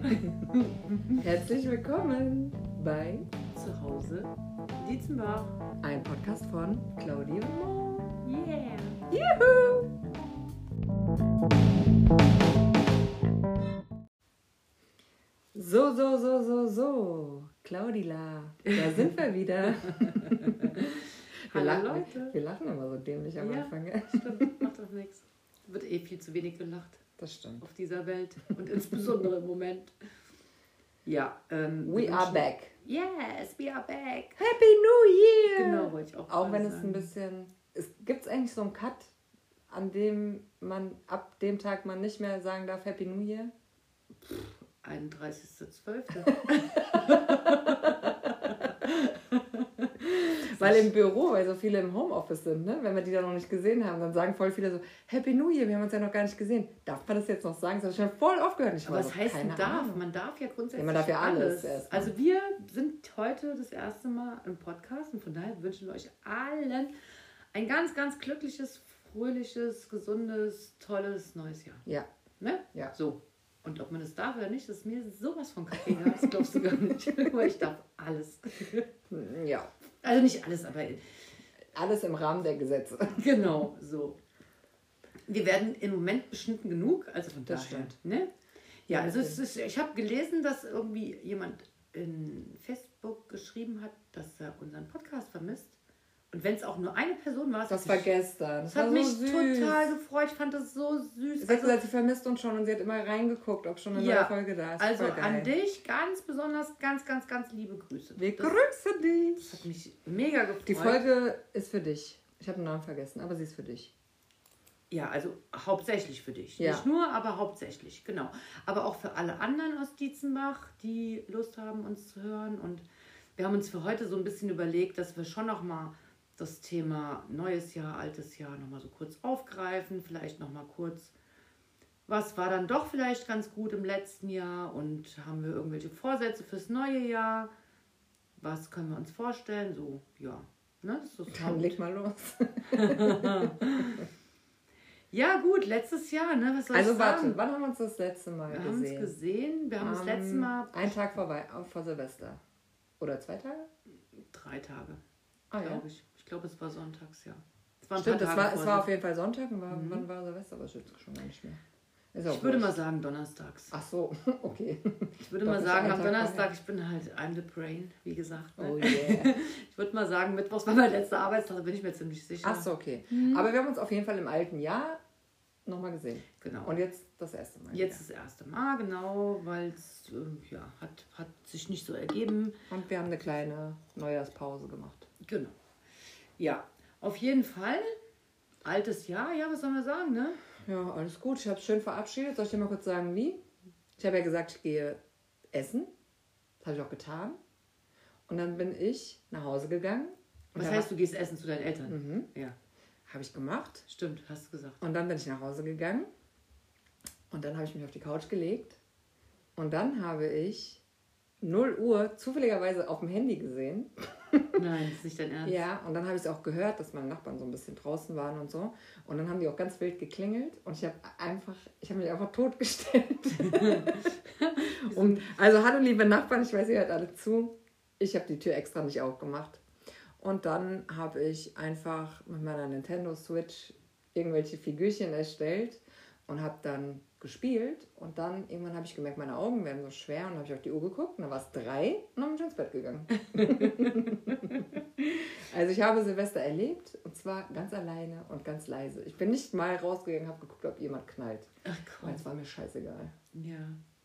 Herzlich willkommen bei Zu Hause Dietzenbach. ein Podcast von Claudia und Mo. Yeah. Juhu! So, so, so, so, so. Claudila, da sind wir wieder. Wir Hallo lachen, Leute. Wir lachen immer so dämlich am Ja. Anfang. Stimmt, macht doch nichts. Wird eh viel zu wenig gelacht Das stimmt. auf dieser Welt und insbesondere im Moment. Ja, ähm, We are wünschen- back. Yes, we are back. Happy New Year! Genau, wollte ich auch Auch wenn es sagen. ein bisschen. Es gibt eigentlich so einen Cut, an dem man ab dem Tag man nicht mehr sagen darf Happy New Year. 31.12. Weil im Büro, weil so viele im Homeoffice sind, ne? wenn wir die da noch nicht gesehen haben, dann sagen voll viele so, Happy New Year, wir haben uns ja noch gar nicht gesehen. Darf man das jetzt noch sagen? Das habe ich schon voll aufgehört. Ich Aber was heißt denn darf? Ahnung. Man darf ja grundsätzlich Ja, man darf ja alles erstmal. Also wir sind heute das erste Mal im Podcast und von daher wünschen wir euch allen ein ganz, ganz glückliches, fröhliches, gesundes, tolles neues Jahr. Ja, Ne? Ja. So. Und ob man das darf oder nicht, das ist mir sowas von Kaffee. Das glaubst du gar nicht. Weil ich darf alles. ja. Also nicht alles, aber Alles im Rahmen der Gesetze. genau so. Wir werden im Moment beschnitten genug, also von Das daher. stimmt. Ne? Ja, Ja, also das es ist, ich habe gelesen, dass irgendwie jemand in Facebook geschrieben hat, dass er unseren Podcast wenn es auch nur eine Person war, Das war gestern. Das war hat so mich süß. total gefreut. Ich fand das so süß. Sie hat Also- gesagt, sie vermisst uns schon und sie hat immer reingeguckt, ob schon eine Ja, neue Folge da ist. Also an dich ganz besonders, ganz, ganz, ganz liebe Grüße. Wir das grüßen dich. hat mich mega gefreut. Die Folge ist für dich. Ich habe den Namen vergessen, aber sie ist für dich. Ja, also hauptsächlich für dich. Ja. Nicht nur, aber hauptsächlich, genau. Aber auch für alle anderen aus Dietzenbach, die Lust haben, uns zu hören. Und wir haben uns für heute so ein bisschen überlegt, dass wir schon nochmal das Thema neues Jahr, altes Jahr nochmal so kurz aufgreifen. Vielleicht nochmal kurz, was war dann doch vielleicht ganz gut im letzten Jahr und haben wir irgendwelche Vorsätze fürs neue Jahr? Was können wir uns vorstellen? So, ja. Ne? Das Dann leg mal los. Ja, gut, letztes Jahr, ne? Was soll Also ich warte, sagen? wann haben wir uns das letzte Mal Wir haben uns gesehen? gesehen. Wir haben das letzte Mal Einen Tag vor, Wei- äh, vor Silvester. Oder zwei Tage? drei Tage, Ah glaube ich. Ich glaube, es war sonntags, ja. Es war Stimmt, es war, es war auf jeden Fall Sonntag. Und war, Mhm. Wann war Silvester? Aber weiß schon gar nicht mehr. Ich würde mal sagen donnerstags. Ach so, okay. Ich würde Doch, mal sagen, am Tag Donnerstag, ich bin halt I'm the brain, wie gesagt. Ne? Oh yeah. Ich würde mal sagen, Mittwochs war mein letzter Arbeitstag, da bin ich mir ziemlich sicher. Ach so, okay. Mhm. Aber wir haben uns auf jeden Fall im alten Jahr nochmal gesehen. Genau. Und jetzt das erste Mal. Jetzt das erste Mal, genau, weil es äh, ja, hat, hat sich nicht so ergeben. wieder. Und wir haben eine kleine Neujahrspause gemacht. Genau. Ja, auf jeden Fall. Altes Jahr, ja, was soll man sagen, ne? Ja, alles gut. Ich habe es schön verabschiedet. Soll ich dir mal kurz sagen, wie? Ich habe ja gesagt, ich gehe essen. Das habe ich auch getan. Und dann bin ich nach Hause gegangen. Was heißt, du gehst essen zu deinen Eltern? Mhm. Ja, Habe ich gemacht. stimmt, hast du gesagt. Und dann bin ich nach Hause gegangen. Und dann habe ich mich auf die Couch gelegt. Und dann habe ich 0 Uhr zufälligerweise auf dem Handy gesehen. Nein, das ist nicht dein Ernst. Ja, und dann habe ich es auch gehört, dass meine Nachbarn so ein bisschen draußen waren und so. Und dann haben die auch ganz wild geklingelt und ich habe einfach, ich habe mich einfach totgestellt. und, also hallo liebe Nachbarn, ich weiß, ihr hört alle zu. Ich habe die Tür extra nicht aufgemacht. Und dann habe ich einfach mit meiner Nintendo Switch irgendwelche Figürchen erstellt und habe dann gespielt. Und dann irgendwann habe ich gemerkt, meine Augen werden so schwer und habe ich auf die Uhr geguckt und dann war es drei und dann bin ich ins Bett gegangen. Also ich habe Silvester erlebt und zwar ganz alleine und ganz leise. Ich bin nicht mal rausgegangen, habe geguckt, ob jemand knallt. Ach Weil komm. es war mir scheißegal. Ja,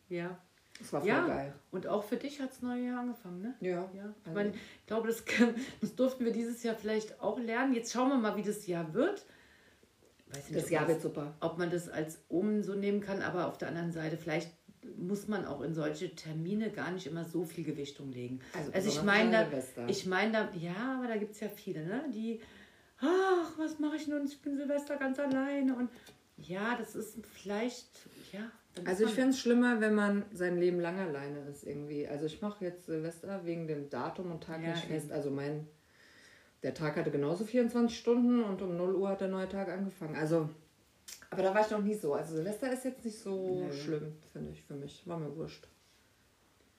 ja. Es war voll Ja, geil. und auch für dich hat das neue Jahr angefangen, ne? Ja. Ja, ich Also- meine, ich glaube, das, das durften wir dieses Jahr vielleicht auch lernen. Jetzt schauen wir mal, wie das Jahr wird. Weiß nicht, Das ob Jahr wird super. ob man das als um so nehmen kann, aber auf der anderen Seite, vielleicht muss man auch in solche Termine gar nicht immer so viel Gewichtung legen. Also Also, ich meine, da, ich meine da, ja, aber da gibt es ja viele, ne? die, ach, was mache ich nun, ich bin Silvester ganz alleine und ja, das ist vielleicht, ja. Also ich finde es schlimmer, wenn man sein Leben lang alleine ist irgendwie. Also ich mache jetzt Silvester wegen dem Datum und Tag Ja, nicht fest. Also mein, der Tag hatte genauso 24 Stunden und um 0 Uhr hat der neue Tag angefangen. Also, aber da war ich noch nie so. Also Silvester ist jetzt nicht so Nee. schlimm, finde ich, für mich. War mir wurscht.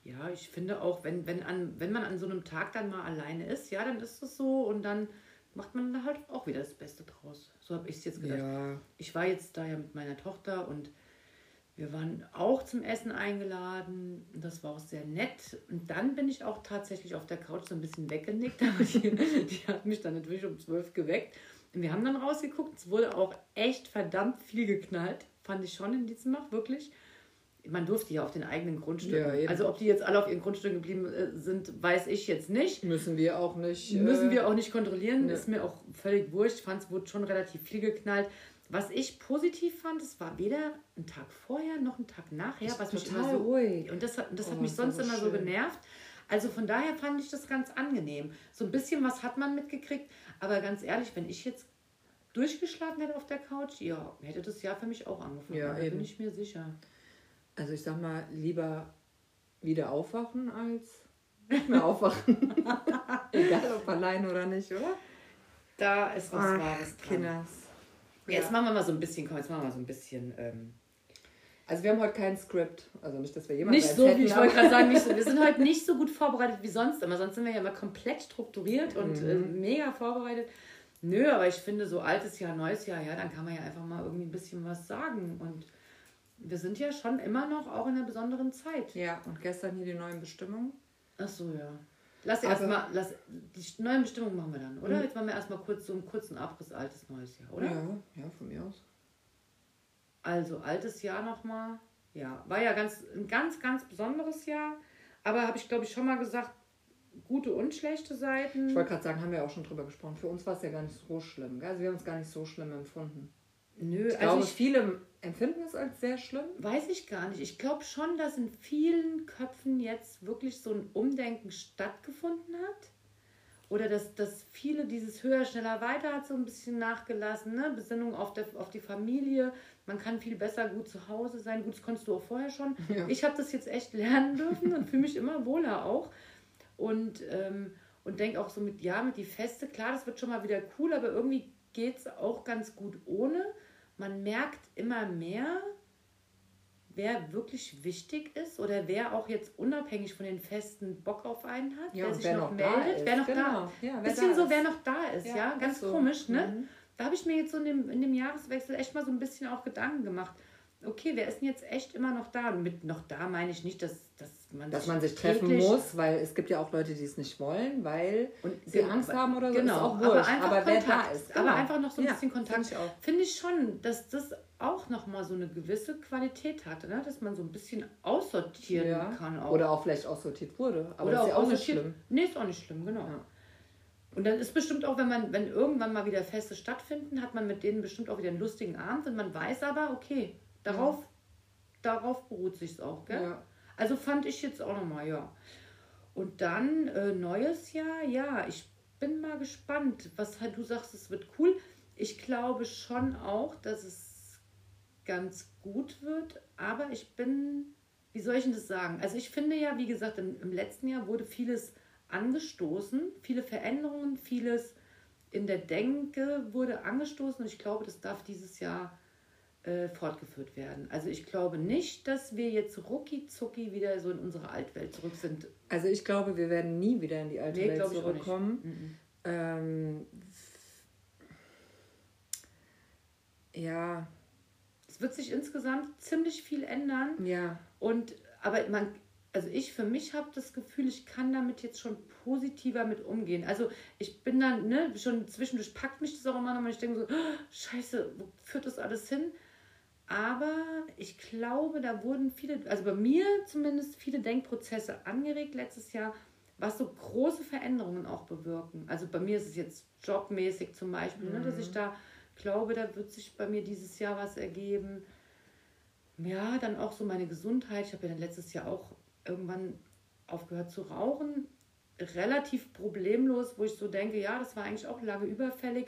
ja, ich finde auch, wenn, wenn, an, wenn man an so einem Tag dann mal alleine ist, ja, dann ist es so und dann macht man da halt auch wieder das Beste draus. So habe ich es jetzt gedacht. Ja. Ich war jetzt da ja mit meiner Tochter und wir waren auch zum Essen eingeladen. Das war auch sehr nett. Und dann bin ich auch tatsächlich auf der Couch so ein bisschen weggenickt. Aber die, die hat mich dann natürlich um zwölf geweckt. Und wir haben dann rausgeguckt. Es wurde auch echt verdammt viel geknallt. Fand ich schon in Dietzenbach, wirklich. Man durfte ja auf den eigenen Grundstücken. Ja, also ob die jetzt alle auf ihren Grundstücken geblieben äh, sind, weiß ich jetzt nicht. Müssen wir auch nicht. Müssen äh, wir auch nicht kontrollieren, ne. ist mir auch völlig wurscht. Ich fand, es wurde schon relativ viel geknallt. Was ich positiv fand, es war weder ein Tag vorher noch ein Tag nachher, was mich total immer so ruhig. und das hat, das hat Oh, mich sonst so immer so schön. genervt. Also von daher fand ich das ganz angenehm. So ein bisschen was hat man mitgekriegt, aber ganz ehrlich, wenn ich jetzt durchgeschlafen hätte auf der Couch, ja, hätte das Jahr für mich auch angefangen. Ja, da eben. bin ich mir sicher. Also ich sag mal, lieber wieder aufwachen als nicht mehr aufwachen. Egal ob alleine oder nicht, oder? Da ist was Ach, Wahres dran. Kinders. Jetzt machen wir mal so ein bisschen, komm, jetzt machen wir mal so ein bisschen. Ähm, Also wir haben heute kein Skript. Also nicht, dass wir jemanden Nicht so, wie ich wollte gerade sagen, nicht so. wir sind heute nicht so gut vorbereitet wie sonst immer. Sonst sind wir ja immer komplett strukturiert und äh, mega vorbereitet. Nö, aber ich finde, so altes Jahr, neues Jahr, ja, dann kann man ja einfach mal irgendwie ein bisschen was sagen. Und wir sind ja schon immer noch auch in einer besonderen Zeit. Ja, und gestern hier die neuen Bestimmungen. Ach so, ja. Lass Aber- erstmal, lass, die neuen Bestimmungen machen wir dann, oder? Mhm. Jetzt machen wir erstmal kurz so einen kurzen Abriss, altes, neues Jahr, oder? Ja, ja, von mir aus. Also altes Jahr nochmal. Ja, war ja ganz, ein ganz, ganz besonderes Jahr. Aber habe ich, glaube ich, schon mal gesagt, gute und schlechte Seiten. Ich wollte gerade sagen, haben wir auch schon drüber gesprochen. Für uns war es ja gar nicht so schlimm. Gell? Also wir haben es gar nicht so schlimm empfunden. Nö, Ich also glaube, ich viele empfinden es als sehr schlimm. weiß ich gar nicht. Ich glaube schon, dass in vielen Köpfen jetzt wirklich so ein Umdenken stattgefunden hat. Oder dass, dass viele dieses höher, schneller, weiter hat so ein bisschen nachgelassen. Ne? Besinnung auf, der, auf die Familie. Man kann viel besser gut zu Hause sein. Gut, das konntest du auch vorher schon. Ja. Ich habe das jetzt echt lernen dürfen und fühle mich immer wohler auch. Und, ähm, und denke auch so mit, ja, mit die Feste, klar, das wird schon mal wieder cool, aber irgendwie geht es auch ganz gut ohne. Man merkt immer mehr, wer wirklich wichtig ist oder wer auch jetzt unabhängig von den Festen Bock auf einen hat, wer und sich noch, meldet, wer noch da Genau. Ja, wer Bisschen da so, ist. wer noch da ist, ja, Ja, ganz so. komisch, ne? Mhm. Da habe ich mir jetzt so in dem, in dem Jahreswechsel echt mal so ein bisschen auch Gedanken gemacht. Okay, wer ist denn jetzt echt immer noch da? Und mit noch da meine ich nicht, dass, dass man Dass man sich treffen muss, weil es gibt ja auch Leute, die es nicht wollen, weil und sie Angst haben oder so. Genau, auch aber wurscht. einfach aber Kontakt. ist. Aber genau. einfach noch so ein Ja, bisschen Kontakt. find ich auch. Finde ich schon, dass das auch nochmal so eine gewisse Qualität hatte, ne? dass man so ein bisschen aussortieren Ja. kann. Auch. Oder auch vielleicht aussortiert wurde. Aber Oder ist ja auch nicht schlimm. Nee, ist auch nicht schlimm, genau. Ja. Und dann ist bestimmt auch, wenn man, wenn irgendwann mal wieder Feste stattfinden, hat man mit denen bestimmt auch wieder einen lustigen Abend und man weiß aber, okay, darauf, darauf beruht sich auch, gell? Ja. Also fand ich jetzt auch nochmal, ja. Und dann äh, neues Jahr, ja, ich bin mal gespannt, was halt du sagst, es wird cool. Ich glaube schon auch, dass es ganz gut wird, aber ich bin, wie soll ich denn das sagen? Also ich finde ja, wie gesagt, im, im letzten Jahr wurde vieles angestoßen, viele Veränderungen, vieles in der Denke wurde angestoßen und ich glaube, das darf dieses Jahr äh, fortgeführt werden. Also ich glaube nicht, dass wir jetzt rucki zucki wieder so in unsere Altwelt zurück sind. Also ich glaube, wir werden nie wieder in die alte Nee, Welt glaube ich zurückkommen. Mhm. Ähm, ja, Es wird sich insgesamt ziemlich viel ändern ja. und aber man also ich für mich habe das Gefühl, ich kann damit jetzt schon positiver mit umgehen. Also ich bin dann, ne, schon zwischendurch packt mich das auch immer noch und ich denke so, "Oh, scheiße, wo führt das alles hin? Aber ich glaube, da wurden viele, also bei mir zumindest viele Denkprozesse angeregt letztes Jahr, was so große Veränderungen auch bewirken. Also bei mir ist es jetzt jobmäßig zum Beispiel, ne, dass ich da glaube, da wird sich bei mir dieses Jahr was ergeben. Ja, dann auch so meine Gesundheit. Ich habe ja dann letztes Jahr auch irgendwann aufgehört zu rauchen. Relativ problemlos, wo ich so denke, ja, das war eigentlich auch lange überfällig.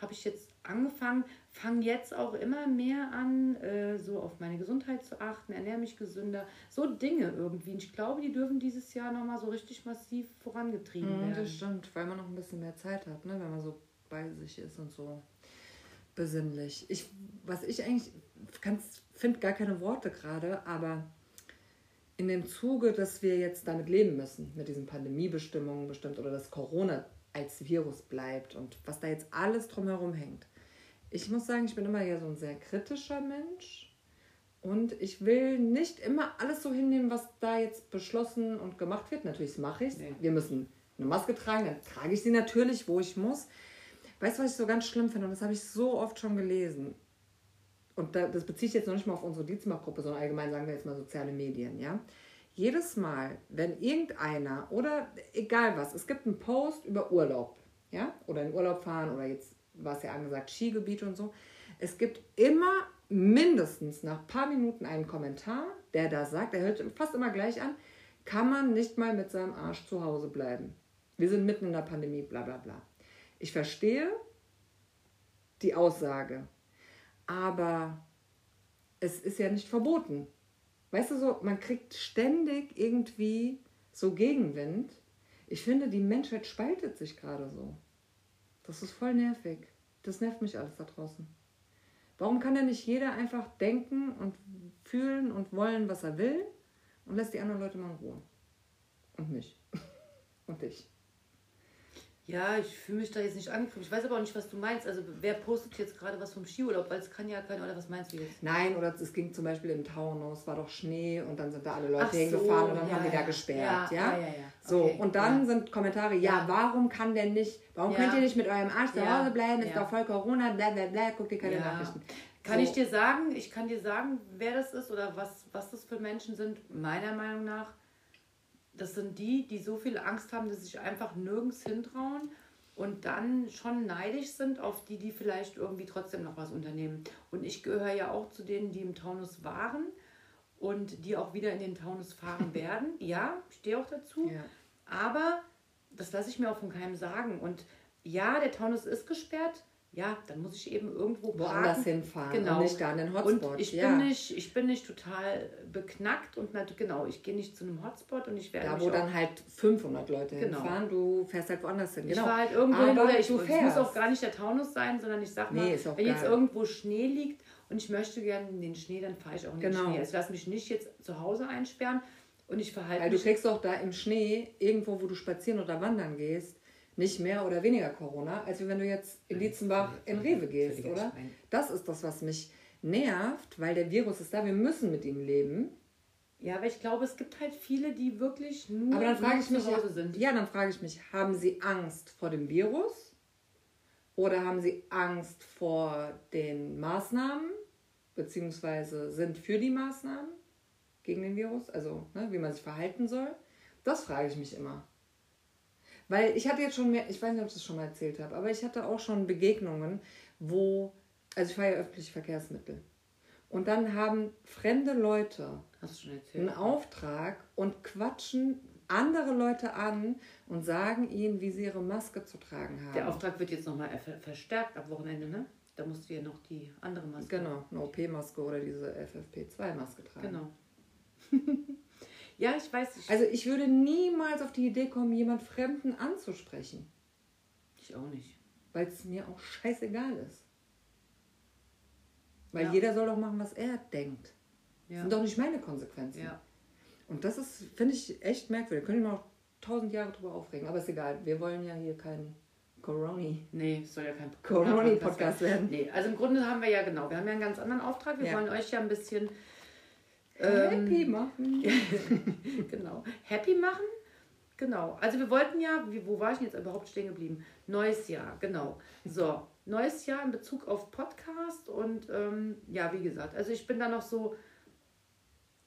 Habe ich jetzt angefangen, fange jetzt auch immer mehr an, äh, so auf meine Gesundheit zu achten, ernähre mich gesünder. So Dinge irgendwie. Und ich glaube, die dürfen dieses Jahr nochmal so richtig massiv vorangetrieben Mhm, werden. das stimmt, weil man noch ein bisschen mehr Zeit hat, ne? wenn man so bei sich ist und so besinnlich. Ich, was ich eigentlich finde gar keine Worte gerade, aber in dem Zuge, dass wir jetzt damit leben müssen, mit diesen Pandemiebestimmungen bestimmt oder dass Corona als Virus bleibt und was da jetzt alles drumherum hängt. Ich muss sagen, ich bin immer ja so ein sehr kritischer Mensch und ich will nicht immer alles so hinnehmen, was da jetzt beschlossen und gemacht wird. Natürlich mache ich es. Nee. Wir müssen eine Maske tragen, dann trage ich sie natürlich, wo ich muss. Weißt du, was ich so ganz schlimm finde? Und das habe ich so oft schon gelesen. Und das beziehe ich jetzt noch nicht mal auf unsere Dietzmach-Gruppe, sondern allgemein sagen wir jetzt mal soziale Medien, ja. Jedes Mal, wenn irgendeiner oder egal was, es gibt einen Post über Urlaub, ja, oder in Urlaub fahren oder jetzt war es ja angesagt, Skigebiete und so. Es gibt immer mindestens nach ein paar Minuten einen Kommentar, der da sagt, der hört fast immer gleich an, kann man nicht mal mit seinem Arsch zu Hause bleiben. Wir sind mitten in der Pandemie, bla bla bla. Ich verstehe die Aussage, aber es ist ja nicht verboten. Weißt du so, man kriegt ständig irgendwie so Gegenwind. Ich finde, die Menschheit spaltet sich gerade so. Das ist voll nervig. Das nervt mich alles da draußen. Warum kann denn nicht jeder einfach denken und fühlen und wollen, was er will und lässt die anderen Leute mal in Ruhe? Und mich. und dich. Ja, ich fühle mich da jetzt nicht angegriffen. Ich weiß aber auch nicht, was du meinst. Also wer postet jetzt gerade was vom Skiurlaub? Weil es kann ja keiner, oder was meinst du jetzt? Nein, oder es ging zum Beispiel im Taunus, war doch Schnee und dann sind da alle Leute so, hingefahren und dann ja, haben die ja. da gesperrt. Ja, ja, ja. ja, So, okay, und dann sind Kommentare, ja, warum kann denn nicht, warum könnt ihr nicht mit eurem Arsch zu Hause bleiben? Ist doch voll Corona, bla bla bla, guckt ihr keine Nachrichten. Kann so. ich dir sagen, ich kann dir sagen, wer das ist oder was, was das für Menschen sind, meiner Meinung nach das sind die, die so viel Angst haben, dass sie sich einfach nirgends hintrauen und dann schon neidisch sind auf die, die vielleicht irgendwie trotzdem noch was unternehmen. Und ich gehöre ja auch zu denen, die im Taunus waren und die auch wieder in den Taunus fahren werden. Ja, ich stehe auch dazu. Ja. Aber das lasse ich mir auch von keinem sagen. Und ja, der Taunus ist gesperrt ja, dann muss ich eben irgendwo woanders hinfahren genau. und nicht da an den Hotspot. Und ich, ja. bin nicht, ich bin nicht total beknackt und genau, ich gehe nicht zu einem Hotspot und ich werde Da, wo dann halt 500 Leute genau. hinfahren, du fährst halt woanders hin. Genau. Ich fahre halt irgendwo hin oder ich, es muss auch gar nicht der Taunus sein, sondern ich sag mal, nee, wenn jetzt irgendwo Schnee liegt und ich möchte gerne in den Schnee, dann fahre ich auch in den genau. Schnee. Also lass mich nicht jetzt zu Hause einsperren und ich verhalte Weil du kriegst doch da im Schnee, irgendwo, wo du spazieren oder wandern gehst, nicht mehr oder weniger Corona, als wenn du jetzt in Dietzenbach in Rewe gehst, oder? Das ist das, was mich nervt, weil der Virus ist da, wir müssen mit ihm leben. Ja, aber ich glaube, es gibt halt viele, die wirklich nur, aber dann frage ich mich, zu Hause sind. Ja, dann frage ich mich, haben sie Angst vor dem Virus oder haben sie Angst vor den Maßnahmen, beziehungsweise sind für die Maßnahmen gegen den Virus, also ne, wie man sich verhalten soll? Das frage ich mich immer. Weil ich hatte jetzt schon mehr, ich weiß nicht, ob ich das schon mal erzählt habe, aber ich hatte auch schon Begegnungen, wo, also ich fahre ja öffentliche Verkehrsmittel. Und dann haben fremde Leute einen Auftrag und quatschen andere Leute an und sagen ihnen, wie sie ihre Maske zu tragen haben. Der Auftrag wird jetzt nochmal verstärkt ab Wochenende, ne? Da musst du ja noch die andere Maske. Genau, eine OP-Maske oder diese FFP2-Maske tragen. Genau. Ja, ich weiß. Ich also ich würde niemals auf die Idee kommen, jemand Fremden anzusprechen. Ich auch nicht. Weil es mir auch scheißegal ist. Weil ja. jeder soll doch machen, was er denkt. Ja. Das sind doch nicht meine Konsequenzen. Ja. Und das ist, finde ich, echt merkwürdig. Da können wir auch tausend Jahre drüber aufregen. Aber ist egal. Wir wollen ja hier keinen Coroni. Nee, es soll ja kein Coroni-Podcast werden. Nee, also im Grunde haben wir ja genau, wir haben ja einen ganz anderen Auftrag. Wir wollen euch ja ein bisschen Happy ähm, machen. genau. Happy machen. Genau. Also wir wollten ja, wo war ich denn jetzt überhaupt stehen geblieben? Neues Jahr, genau. So, neues Jahr in Bezug auf Podcast und ähm, ja, wie gesagt, also ich bin da noch so,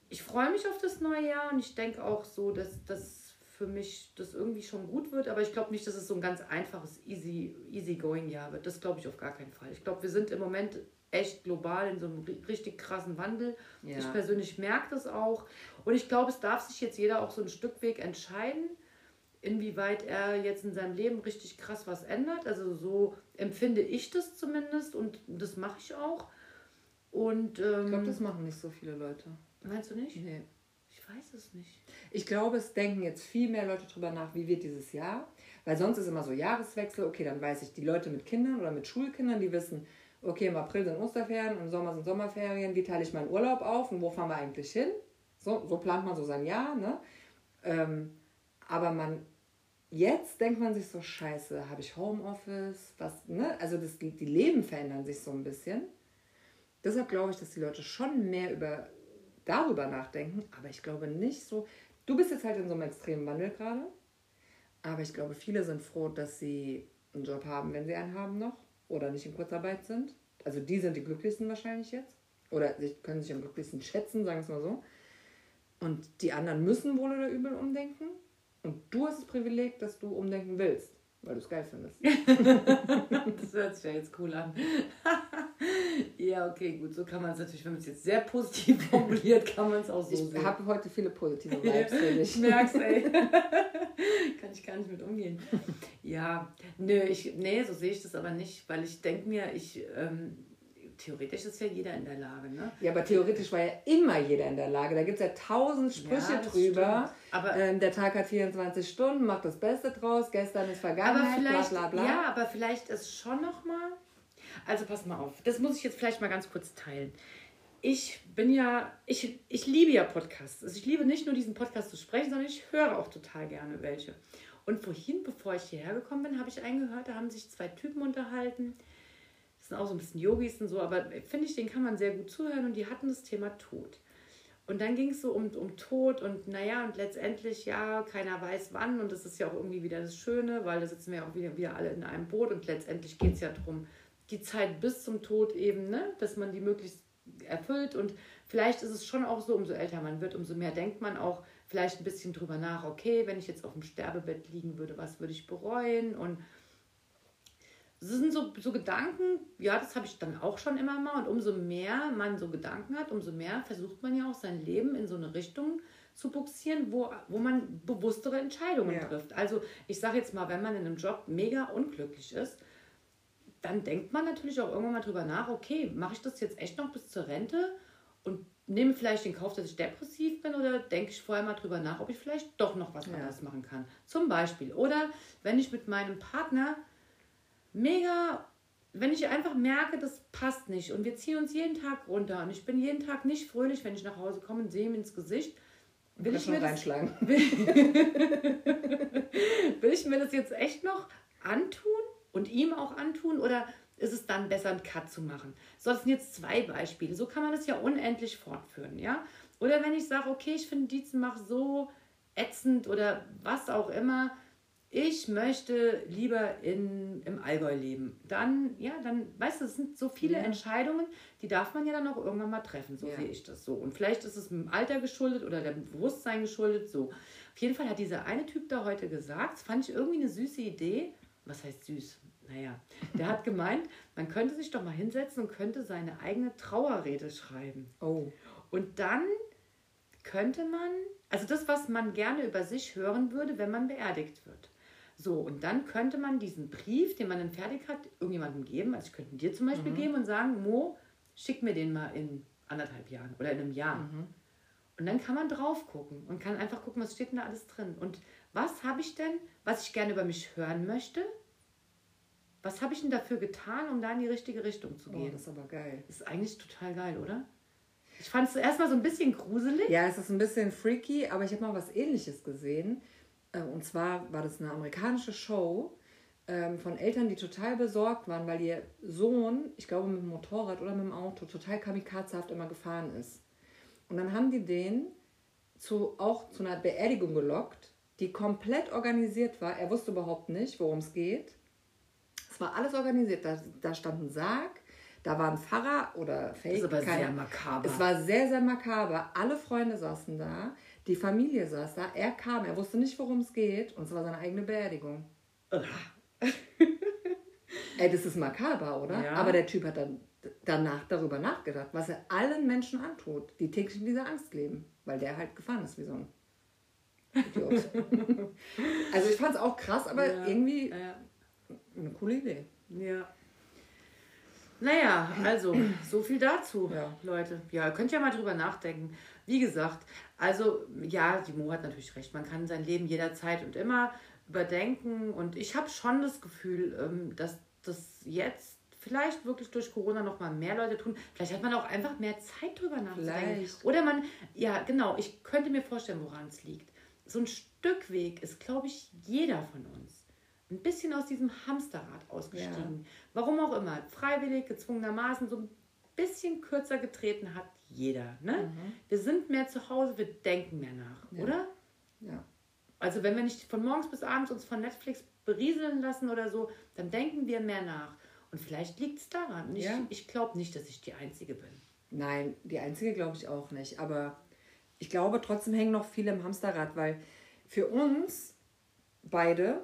ich freue mich auf das neue Jahr und ich denke auch so, dass das für mich das irgendwie schon gut wird, aber ich glaube nicht, dass es so ein ganz einfaches, easy, easy going Jahr wird. Das glaube ich auf gar keinen Fall. Ich glaube, wir sind im Moment echt global in so einem richtig krassen Wandel. Ja. Ich persönlich merke das auch. Und ich glaube, es darf sich jetzt jeder auch so ein Stück Weg entscheiden, inwieweit er jetzt in seinem Leben richtig krass was ändert. Also so empfinde ich das zumindest und das mache ich auch. Und, ähm, ich glaube, das machen nicht so viele Leute. Meinst du nicht? Nee. Ich weiß es nicht. Ich glaube, es denken jetzt viel mehr Leute darüber nach, wie wird dieses Jahr. Weil sonst ist immer so Jahreswechsel, okay, dann weiß ich, die Leute mit Kindern oder mit Schulkindern, die wissen, okay, im April sind Osterferien, im Sommer sind Sommerferien, wie teile ich meinen Urlaub auf und wo fahren wir eigentlich hin? So, so plant man so sein Jahr, ne? Ähm, aber man, jetzt denkt man sich so, scheiße, habe ich Homeoffice, was, ne? Also das, die Leben verändern sich so ein bisschen. Deshalb glaube ich, dass die Leute schon mehr über, darüber nachdenken, aber ich glaube nicht so. Du bist jetzt halt in so einem extremen Wandel gerade, aber ich glaube, viele sind froh, dass sie einen Job haben, wenn sie einen haben noch oder nicht in Kurzarbeit sind. Also die sind die glücklichsten wahrscheinlich jetzt. Oder sie können sich am glücklichsten schätzen, sagen wir es mal so. Und die anderen müssen wohl oder übel umdenken. Und du hast das Privileg, dass du umdenken willst, weil du es geil findest. das hört sich ja jetzt cool an. ja, okay, gut. So kann man es natürlich, wenn man es jetzt sehr positiv formuliert, kann man es auch so ich sehen. Ich habe heute viele positive Vibes. Ich merke es, ey. kann ich gar nicht mit umgehen. Ja, nö, ich, nee, so sehe ich das aber nicht, weil ich denke mir, ich. Ähm, theoretisch ist ja jeder in der Lage, ne? Ja, aber theoretisch war ja immer jeder in der Lage. Da gibt es ja tausend Sprüche ja, drüber. Aber ähm, der Tag hat 24 Stunden, macht das Beste draus, gestern ist Vergangenheit, bla bla bla. Ja, aber vielleicht ist schon noch mal. Also pass mal auf, das muss ich jetzt vielleicht mal ganz kurz teilen. Ich bin ja, ich, ich liebe ja Podcasts. Also ich liebe nicht nur diesen Podcast zu sprechen, sondern ich höre auch total gerne welche. Und vorhin, bevor ich hierher gekommen bin, habe ich einen gehört, da haben sich zwei Typen unterhalten das sind auch so ein bisschen Yogis und so, aber finde ich, den kann man sehr gut zuhören und die hatten das Thema Tod. Und dann ging es so um, um Tod und naja, und letztendlich, ja, keiner weiß wann und das ist ja auch irgendwie wieder das Schöne, weil da sitzen wir ja auch wieder, wieder alle in einem Boot und letztendlich geht es ja darum, die Zeit bis zum Tod eben, ne, dass man die möglichst erfüllt und vielleicht ist es schon auch so, umso älter man wird, umso mehr denkt man auch vielleicht ein bisschen drüber nach, okay, wenn ich jetzt auf dem Sterbebett liegen würde, was würde ich bereuen und das sind so, so Gedanken, ja, das habe ich dann auch schon immer mal. Und umso mehr man so Gedanken hat, umso mehr versucht man ja auch sein Leben in so eine Richtung zu buxieren, wo, wo man bewusstere Entscheidungen ja. trifft. Also ich sage jetzt mal, wenn man in einem Job mega unglücklich ist, dann denkt man natürlich auch irgendwann mal drüber nach, okay, mache ich das jetzt echt noch bis zur Rente und nehme vielleicht den Kauf, dass ich depressiv bin oder denke ich vorher mal drüber nach, ob ich vielleicht doch noch was ja. anderes machen kann. Zum Beispiel. Oder wenn ich mit meinem Partner mega, wenn ich einfach merke, das passt nicht und wir ziehen uns jeden Tag runter und ich bin jeden Tag nicht fröhlich, wenn ich nach Hause komme und sehe ihm ins Gesicht, will ich, mir das, will, will ich mir das jetzt echt noch antun und ihm auch antun oder ist es dann besser, einen Cut zu machen? So, das sind jetzt zwei Beispiele. So kann man das ja unendlich fortführen, ja? Oder wenn ich sage, okay, ich finde Dietzenbach so ätzend oder was auch immer, ich möchte lieber in, im Allgäu leben. Dann, ja, dann, weißt du, es sind so viele ja. Entscheidungen, die darf man ja dann auch irgendwann mal treffen. So ja. sehe ich das so. Und vielleicht ist es dem Alter geschuldet oder dem Bewusstsein geschuldet. So. Auf jeden Fall hat dieser eine Typ da heute gesagt, das fand ich irgendwie eine süße Idee. Was heißt süß? Naja, der hat gemeint, man könnte sich doch mal hinsetzen und könnte seine eigene Trauerrede schreiben. Oh. Und dann könnte man, also das, was man gerne über sich hören würde, wenn man beerdigt wird. So, und dann könnte man diesen Brief, den man dann fertig hat, irgendjemandem geben. Also ich könnte dir zum Beispiel mhm. geben und sagen, Mo, schick mir den mal in anderthalb Jahren oder in einem Jahr. Mhm. Und dann kann man drauf gucken und kann einfach gucken, was steht denn da alles drin. Und was habe ich denn, was ich gerne über mich hören möchte? Was habe ich denn dafür getan, um da in die richtige Richtung zu gehen? Oh, das ist aber geil. Das ist eigentlich total geil, oder? Ich fand es erstmal so ein bisschen gruselig. Ja, es ist ein bisschen freaky, aber ich habe mal was ähnliches gesehen. Äh, und zwar war das eine amerikanische Show ähm, von Eltern, die total besorgt waren, weil ihr Sohn, ich glaube mit dem Motorrad oder mit dem Auto, total kamikazehaft immer gefahren ist. Und dann haben die den zu, auch zu einer Beerdigung gelockt, die komplett organisiert war. Er wusste überhaupt nicht, worum es geht. Es war alles organisiert. Da, da stand ein Sarg, da war ein Pfarrer oder Fake. Das ist aber keine, sehr makaber. Es war sehr, sehr makaber. Alle Freunde saßen da. Die Familie saß da, er kam, er wusste nicht, worum es geht und es war seine eigene Beerdigung. Ey, das ist makaber, oder? Ja. Aber der Typ hat dann danach darüber nachgedacht, was er allen Menschen antut, die täglich in dieser Angst leben, weil der halt gefahren ist wie so ein Idiot. also ich fand es auch krass, aber ja. irgendwie ja. eine coole Idee. Ja. Naja, also so viel dazu, ja. Leute. Ja, könnt ihr mal drüber nachdenken. Wie gesagt, also ja, die Mo hat natürlich recht. Man kann sein Leben jederzeit und immer überdenken. Und ich habe schon das Gefühl, ähm, dass das jetzt vielleicht wirklich durch Corona noch mal mehr Leute tun. Vielleicht hat man auch einfach mehr Zeit drüber nachzudenken. Vielleicht. Oder man, ja genau, ich könnte mir vorstellen, woran es liegt. So ein Stück Weg ist, glaube ich, jeder von uns ein bisschen aus diesem Hamsterrad ausgestiegen. Warum auch immer, freiwillig, gezwungenermaßen, so ein bisschen kürzer getreten hat jeder. Ne? Wir sind mehr zu Hause, wir denken mehr nach, Mhm. Ja. oder? Ja. Also wenn wir nicht von morgens bis abends uns von Netflix berieseln lassen oder so, dann denken wir mehr nach. Und vielleicht liegt es daran. Ich, Ja. ich glaube nicht, dass ich die Einzige bin. Nein, die einzige glaube ich auch nicht. Aber ich glaube, trotzdem hängen noch viele im Hamsterrad, weil für uns beide,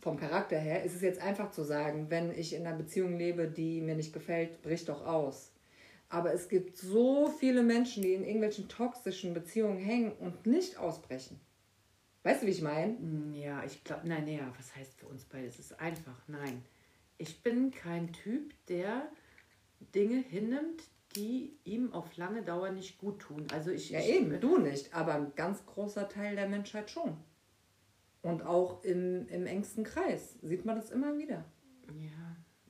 vom Charakter her, ist es jetzt einfach zu sagen, wenn ich in einer Beziehung lebe, die mir nicht gefällt, brich doch aus. Aber es gibt so viele Menschen, die in irgendwelchen toxischen Beziehungen hängen und nicht ausbrechen. Weißt du, wie ich meine? Hm, Ja, ich glaube, nein, ja, was heißt für uns beide? Es ist einfach, nein. Ich bin kein Typ, der Dinge hinnimmt, die ihm auf lange Dauer nicht gut tun. Also ich, Ja, ich eben, du nicht, aber ein ganz großer Teil der Menschheit schon. Und auch im, im engsten Kreis sieht man das immer wieder. Ja,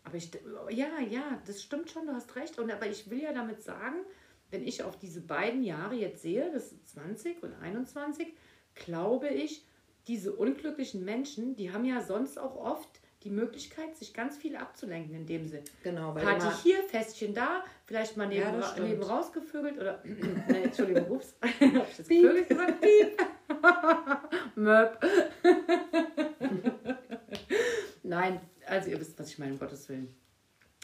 aber ich, ja, ja, das stimmt schon, du hast recht. Und aber ich will ja damit sagen, wenn ich auf diese beiden Jahre jetzt sehe, das ist 20 und 21, glaube ich, diese unglücklichen Menschen, die haben ja sonst auch oft die Möglichkeit, sich ganz viel abzulenken in dem Sinn. Genau, weil Party hier, Festchen da, vielleicht mal neben, Ja, stimmt. neben rausgevögelt oder. nee, Entschuldigung, ups. Hab ich das gevögelt gesagt? Piep. Möp. Nein, also ihr wisst, was ich meine, um Gottes Willen.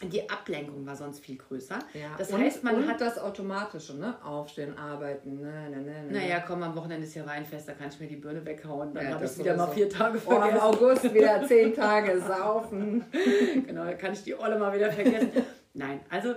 Die Ablenkung war sonst viel größer. ja. Das und, heißt, man hat. das Automatische, ne? Aufstehen, arbeiten, ne, ne, ne, ne. Naja, komm, am Wochenende ist ja Weinfest, da kann ich mir die Birne weghauen. Dann Ja, habe ich wieder mal vier Tage Oh, im vergessen. August wieder zehn Tage saufen. genau, da kann ich die Olle mal wieder vergessen. Nein, also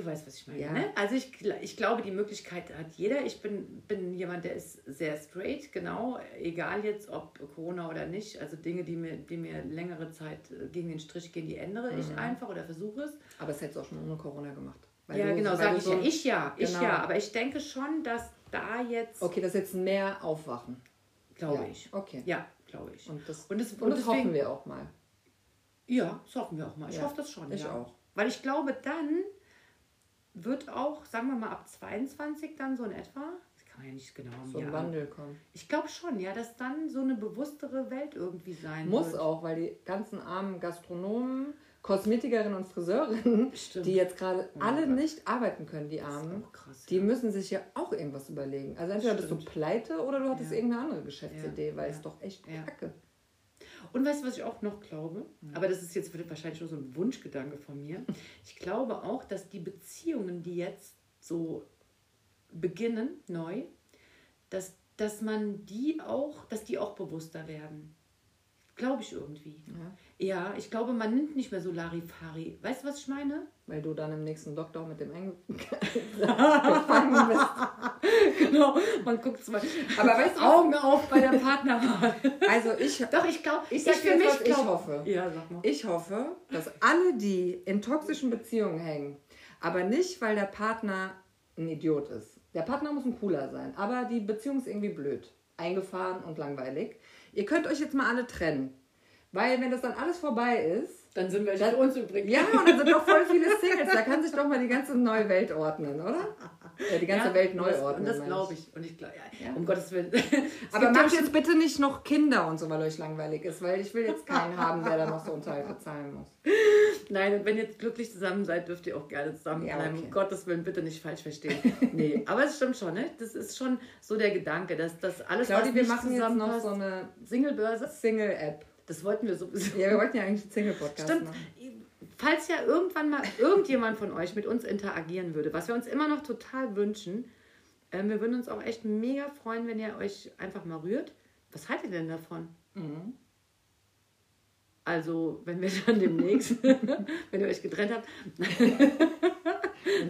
du weißt, was ich meine. Ja. Ne? Also ich, ich glaube, die Möglichkeit hat jeder. Ich bin, bin jemand, der ist sehr straight, genau, egal jetzt ob Corona oder nicht. Also Dinge, die mir, die mir längere Zeit äh, gegen den Strich gehen, die ändere ich einfach oder versuche es. Aber das hättest du auch schon ohne Corona gemacht. Ja, du- genau, sage ich so ja. Ich ja, ich Genau. ja. Aber ich denke schon, dass da jetzt, Okay, das ist jetzt mehr Aufwachen. glaube ja. ich. Okay. Ja, glaube ich. Und das, Und das- und und das deswegen- hoffen wir auch mal. Ja, das hoffen wir auch mal. Ich hoffe das schon. ich auch. Weil ich glaube, dann wird auch, sagen wir mal, ab 22 dann so in etwa, das kann man ja nicht genau So ein Wandel kommt. Ich glaube schon, ja, dass dann so eine bewusstere Welt irgendwie sein Muss wird. auch, weil die ganzen armen Gastronomen, Kosmetikerinnen und Friseurinnen, Stimmt. die jetzt gerade Oh alle Gott. nicht arbeiten können, die ist Armen, krass. die ja. müssen sich ja auch irgendwas überlegen. Also entweder bist du Stimmt. pleite oder du hattest Ja. irgendeine andere Geschäftsidee, weil es doch echt Ja. Und weißt du, was ich auch noch glaube? Aber das ist jetzt wahrscheinlich nur so ein Wunschgedanke von mir. Ich glaube auch, dass die Beziehungen, die jetzt so beginnen, neu, dass, dass man die auch, dass die auch bewusster werden. Glaube ich irgendwie. Ja. Ja, ich glaube, man nimmt nicht mehr so Larifari. Weißt du, was ich meine? Weil du dann im nächsten Lockdown mit dem einge gefangen bist. Genau, man guckt mal. Aber weißt du, Augen auf bei der Partnerwahl. Also ich, Doch, ich glaube, ich ich, für mich was ich hoffe. Ja, sag mal. Ich hoffe, dass alle, die in toxischen Beziehungen hängen, aber nicht, weil der Partner ein Idiot ist. Der Partner muss ein cooler sein, aber die Beziehung ist irgendwie blöd, eingefahren und langweilig. Ihr könnt euch jetzt mal alle trennen. Weil wenn das dann alles vorbei ist, Dann sind wir für uns übrigens. ja, und dann sind doch voll viele Singles, da kann sich doch mal die ganze neue Welt ordnen, oder? Die ganze Ja, Welt neu ordnen. Und das glaube ich. Und ich glaube, ja, um Gottes Willen. Aber macht jetzt bitte nicht noch Kinder und so, weil euch langweilig ist, weil ich will jetzt keinen haben, der da noch so Unterhalt zahlen muss. Nein, und wenn ihr glücklich zusammen seid, dürft ihr auch gerne zusammenbleiben. Ja, okay. Um Gottes Willen, bitte nicht falsch verstehen. Nee, aber es stimmt schon, ne? Das ist schon so der Gedanke, dass das alles, Claudia, was wir machen jetzt noch so eine Singlebörse, Single-App. das wollten wir sowieso. Ja, wir wollten ja eigentlich einen Single-Podcast Stimmt. machen. Falls ja irgendwann mal irgendjemand von euch mit uns interagieren würde, was wir uns immer noch total wünschen, ähm, wir würden uns auch echt mega freuen, wenn ihr euch einfach mal rührt. Was haltet ihr denn davon? Mhm. Also, wenn wir dann demnächst, wenn ihr euch getrennt habt,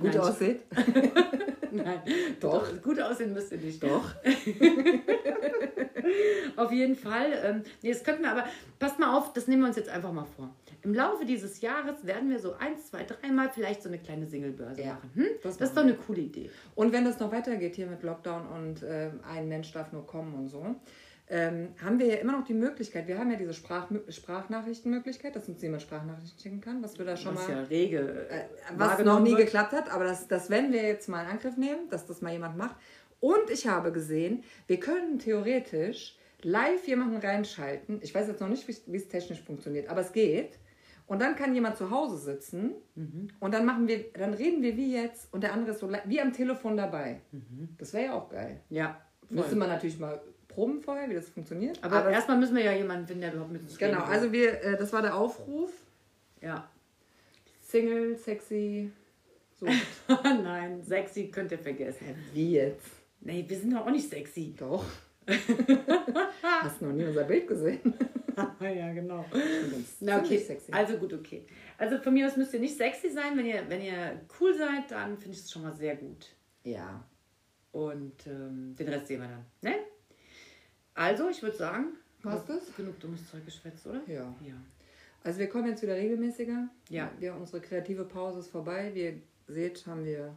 Gut aussieht. nein, Doch. gut, gut aussehen müsst ihr nicht. Doch. Auf jeden Fall. Ähm, nee, das könnten wir aber, passt mal auf, das nehmen wir uns jetzt einfach mal vor. Im Laufe dieses Jahres werden wir so eins, zwei, dreimal vielleicht so eine kleine Singlebörse Ja, machen. Hm? das Das, ist doch eine coole Idee. Und wenn das noch weitergeht hier mit Lockdown und äh, ein Mensch darf nur kommen und so, ähm, haben wir ja immer noch die Möglichkeit, wir haben ja diese Sprach Sprachnachrichtenmöglichkeit, dass uns jemand Sprachnachrichten schicken kann, was wir da schon Was mal, ja rege. äh, was noch nie geklappt hat, aber das, das werden wir jetzt mal in Angriff nehmen, dass das mal jemand macht. Und ich habe gesehen, wir können theoretisch live jemanden reinschalten. Ich weiß jetzt noch nicht, wie es- technisch funktioniert, aber es geht. Und dann kann jemand zu Hause sitzen und dann machen wir, dann reden wir wie jetzt und der andere ist so wie am Telefon dabei. Das wäre ja auch geil. Ja. Müsste man natürlich mal proben vorher, wie das funktioniert. Aber, erstmal müssen wir ja jemanden finden, der überhaupt mit uns genau, also wir, äh, das war der Aufruf. Ja. Single, sexy, so. Nein, sexy könnt ihr vergessen. wie jetzt? Nee, wir sind doch auch nicht sexy. Doch. Hast noch nie unser Bild gesehen? ja, genau. Na, Na, okay. sexy. Also gut, okay. Also von mir aus müsst ihr nicht sexy sein. Wenn ihr, wenn ihr cool seid, dann finde ich es schon mal sehr gut. Ja. Und ähm, den Rest sehen wir dann. Ne? Also, ich würde sagen, Passt es? genug dummes Zeug geschwätzt, oder? Ja. Ja. Also wir kommen jetzt wieder regelmäßiger. Ja. Wir, unsere kreative Pause ist vorbei. Wie ihr seht, haben wir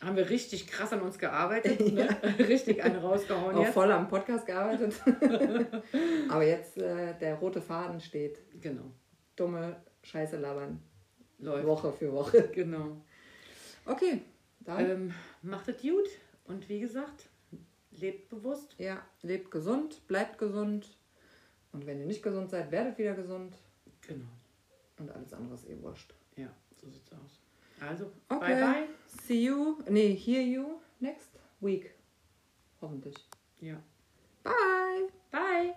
Haben wir richtig krass an uns gearbeitet. Ne? richtig eine rausgehauen auch jetzt. voll am Podcast gearbeitet. Aber jetzt äh, der rote Faden steht. Genau. Dumme Scheiße labern. Läuft. Woche für Woche. Genau. Okay. Dann, Ähm, macht es gut. Und wie gesagt, lebt bewusst. ja, lebt gesund, bleibt gesund. Und wenn ihr nicht gesund seid, werdet wieder gesund. Genau. Und alles andere ist eh wurscht. Ja, so sieht's aus. Also, Okay. bye bye. See you, nee, hear you next week. Hoffentlich. Ja. Bye. Bye.